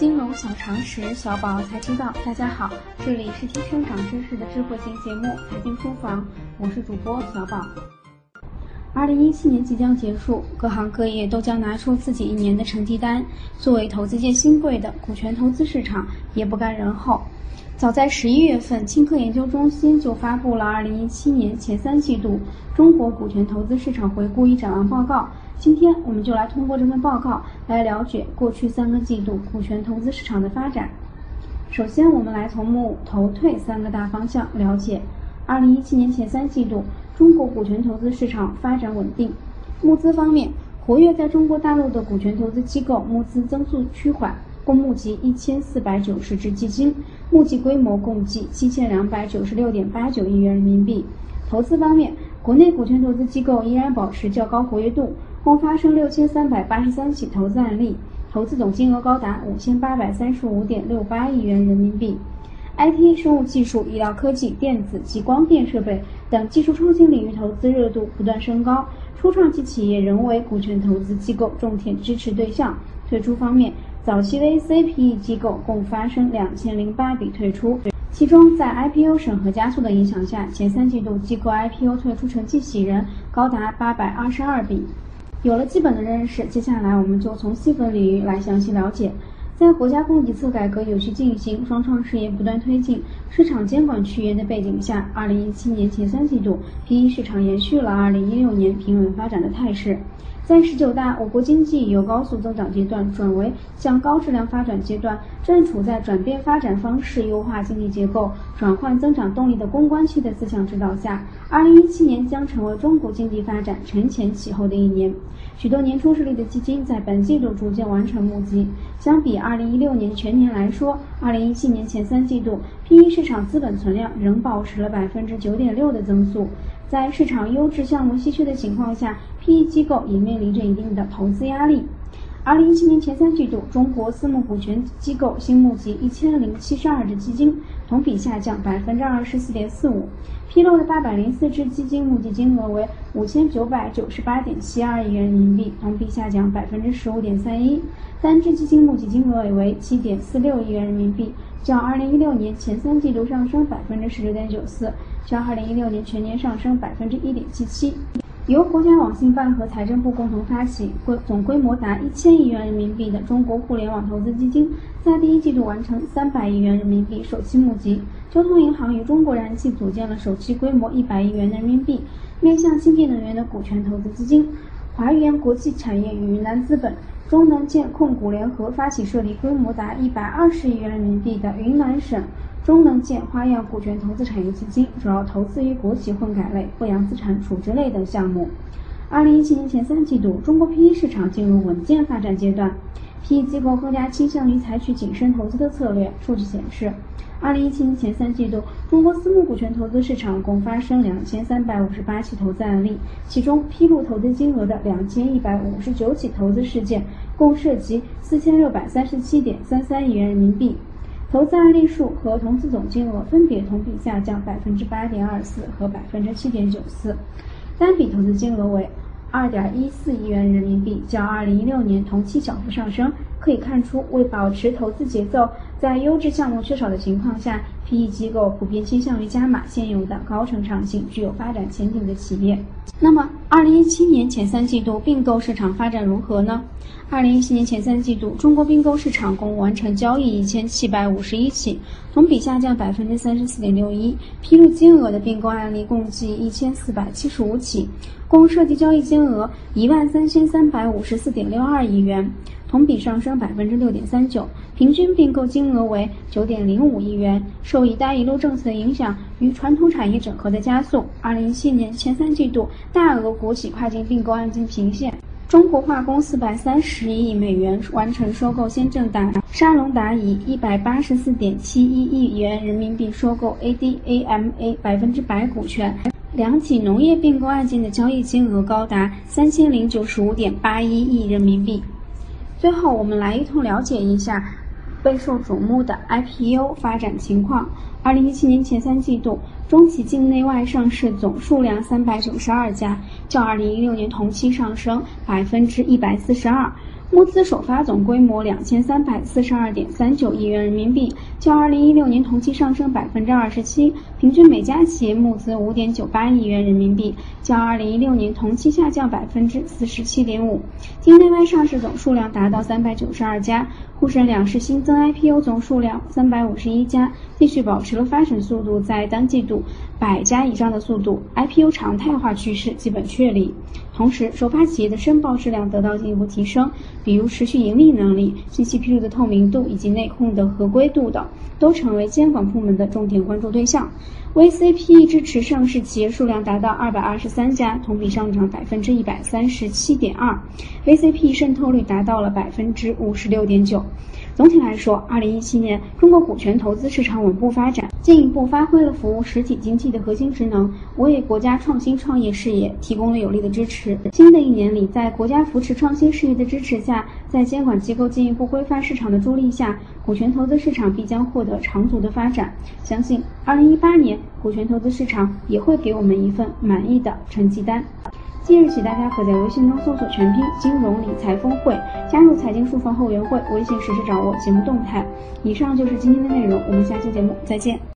金融小常识，小宝才知道。大家好，这里是听生长知识的智慧型节目《财经书房》，我是主播小宝。二零一七年即将结束，各行各业都将拿出自己一年的成绩单。作为投资界新贵的股权投资市场，也不甘人后。早在十一月份，青科研究中心就发布了二零一七年前三季度中国股权投资市场回顾与展望报告。今天，我们就来通过这份报告来了解过去三个季度股权投资市场的发展。首先，我们来从募投退三个大方向了解。二零一七年前三季度。中国股权投资市场发展稳定。募资方面，活跃在中国大陆的股权投资机构募资增速趋缓，共募集一千四百九十只基金，募集规模共计七千两百九十六点八九亿元人民币。投资方面，国内股权投资机构依然保持较高活跃度，共发生六千三百八十三起投资案例，投资总金额高达五千八百三十五点六八亿元人民币。IT、生物技术、医疗科技、电子及光电设备等技术创新领域投资热度不断升高，初创期企业仍为股权投资机构重点支持对象。退出方面，早期 VC、PE 机构共发生两千零八笔退出，其中在 IPO 审核加速的影响下，前三季度机构 IPO 退出成绩喜人，高达八百二十二笔。有了基本的认识，接下来我们就从细分领域来详细了解。在国家供给侧改革有序进行、双创事业不断推进、市场监管趋严的背景下，二零一七年前三季度，PE 市场延续了二零一六年平稳发展的态势。在十九大，我国经济由高速增长阶段转为向高质量发展阶段，正处在转变发展方式、优化经济结构、转换增长动力的攻关期的思想指导下，二零一七年将成为中国经济发展承前启后的一年。许多年初设立的基金在本季度逐渐完成募集。相比二零一六年全年来说，二零一七年前三季度 PE 市场资本存量仍保持了百分之九点六的增速。在市场优质项目稀缺的情况下，PE 机构也面临着一定的投资压力。二零一七年前三季度，中国私募股权机构新募集一千零七十二只基金，同比下降百分之二十四点四五。披露的八百零四只基金募集金额为五千九百九十八点七二亿元人民币，同比下降百分之十五点三一。单只基金募集金额为七点四六亿元人民币，较二零一六年前三季度上升百分之十九点九四。较二零一六年全年上升百分之一点七七，由国家网信办和财政部共同发起，规总规模达一千亿元人民币的中国互联网投资基金，在第一季度完成三百亿元人民币首期募集。交通银行与中国燃气组建了首期规模一百亿元人民币面向清洁能源的股权投资基金。华源国际产业与云南资本、中能建控股联合发起设立规模达一百二十亿元人民币的云南省。中能建花样股权投资产业基金主要投资于国企混改类、不良资产处置类等项目。二零一七年前三季度，中国 PE 市场进入稳健发展阶段，PE 机构更加倾向于采取谨慎投资的策略。数据显示，二零一七年前三季度，中国私募股权投资市场共发生两千三百五十八起投资案例，其中披露投资金额的两千一百五十九起投资事件，共涉及四千六百三十七点三三亿元人民币。投资案例数和投资总金额分别同比下降百分之八点二四和百分之七点九四，单笔投资金额为二点一四亿元人民币，较二零一六年同期小幅上升。可以看出，为保持投资节奏，在优质项目缺少的情况下，PE 机构普遍倾向于加码现有的高成长性、具有发展前景的企业。那么，二零一七年前三季度并购市场发展如何呢？二零一七年前三季度，中国并购市场共完成交易一千七百五十一起，同比下降百分之三十四点六一。披露金额的并购案例共计一千四百七十五起，共涉及交易金额一万三千三百五十四点六二亿元，同比上升百分之六点三九，平均并购金额为九点零五亿元。受“一带一路”政策的影响与传统产业整合的加速，二零一七年前三季度大额国企跨境并购案件频现。中国化工四百三十亿美元完成收购先正达，沙龙达以一百八十四点七一亿元人民币收购 ADAMA 百分之百股权。两起农业并购案件的交易金额高达三千零九十五点八一亿人民币。最后，我们来一同了解一下。备受瞩目的 IPO 发展情况。二零一七年前三季度，中企境内外上市总数量三百九十二家，较二零一六年同期上升百分之一百四十二。募资首发总规模两千三百四十二点三九亿元人民币，较二零一六年同期上升百分之二十七，平均每家企业募资五点九八亿元人民币，较二零一六年同期下降百分之四十七点五。境内外上市总数量达到三百九十二家，沪深两市新增 IPO 总数量三百五十一家，继续保持了发展速度在单季度百家以上的速度，IPO 常态化趋势基本确立。同时，首发企业的申报质量得到进一步提升，比如持续盈利能力、信息披露的透明度以及内控的合规度等，都成为监管部门的重点关注对象。VCP 支持上市企业数量达到二百二十三家，同比上涨百分之一百三十七点二，VCPE 渗透率达到了百分之五十六点九。总体来说，二零一七年中国股权投资市场稳步发展，进一步发挥了服务实体经济的核心职能，为国家创新创业事业提供了有力的支持。新的一年里，在国家扶持创新事业的支持下，在监管机构进一步规范市场的助力下，股权投资市场必将获得长足的发展。相信二零一八年股权投资市场也会给我们一份满意的成绩单。即日起，大家可在微信中搜索全拼“金融理财峰会”，加入财经书房后援会，微信实时掌握节目动态。以上就是今天的内容，我们下期节目再见。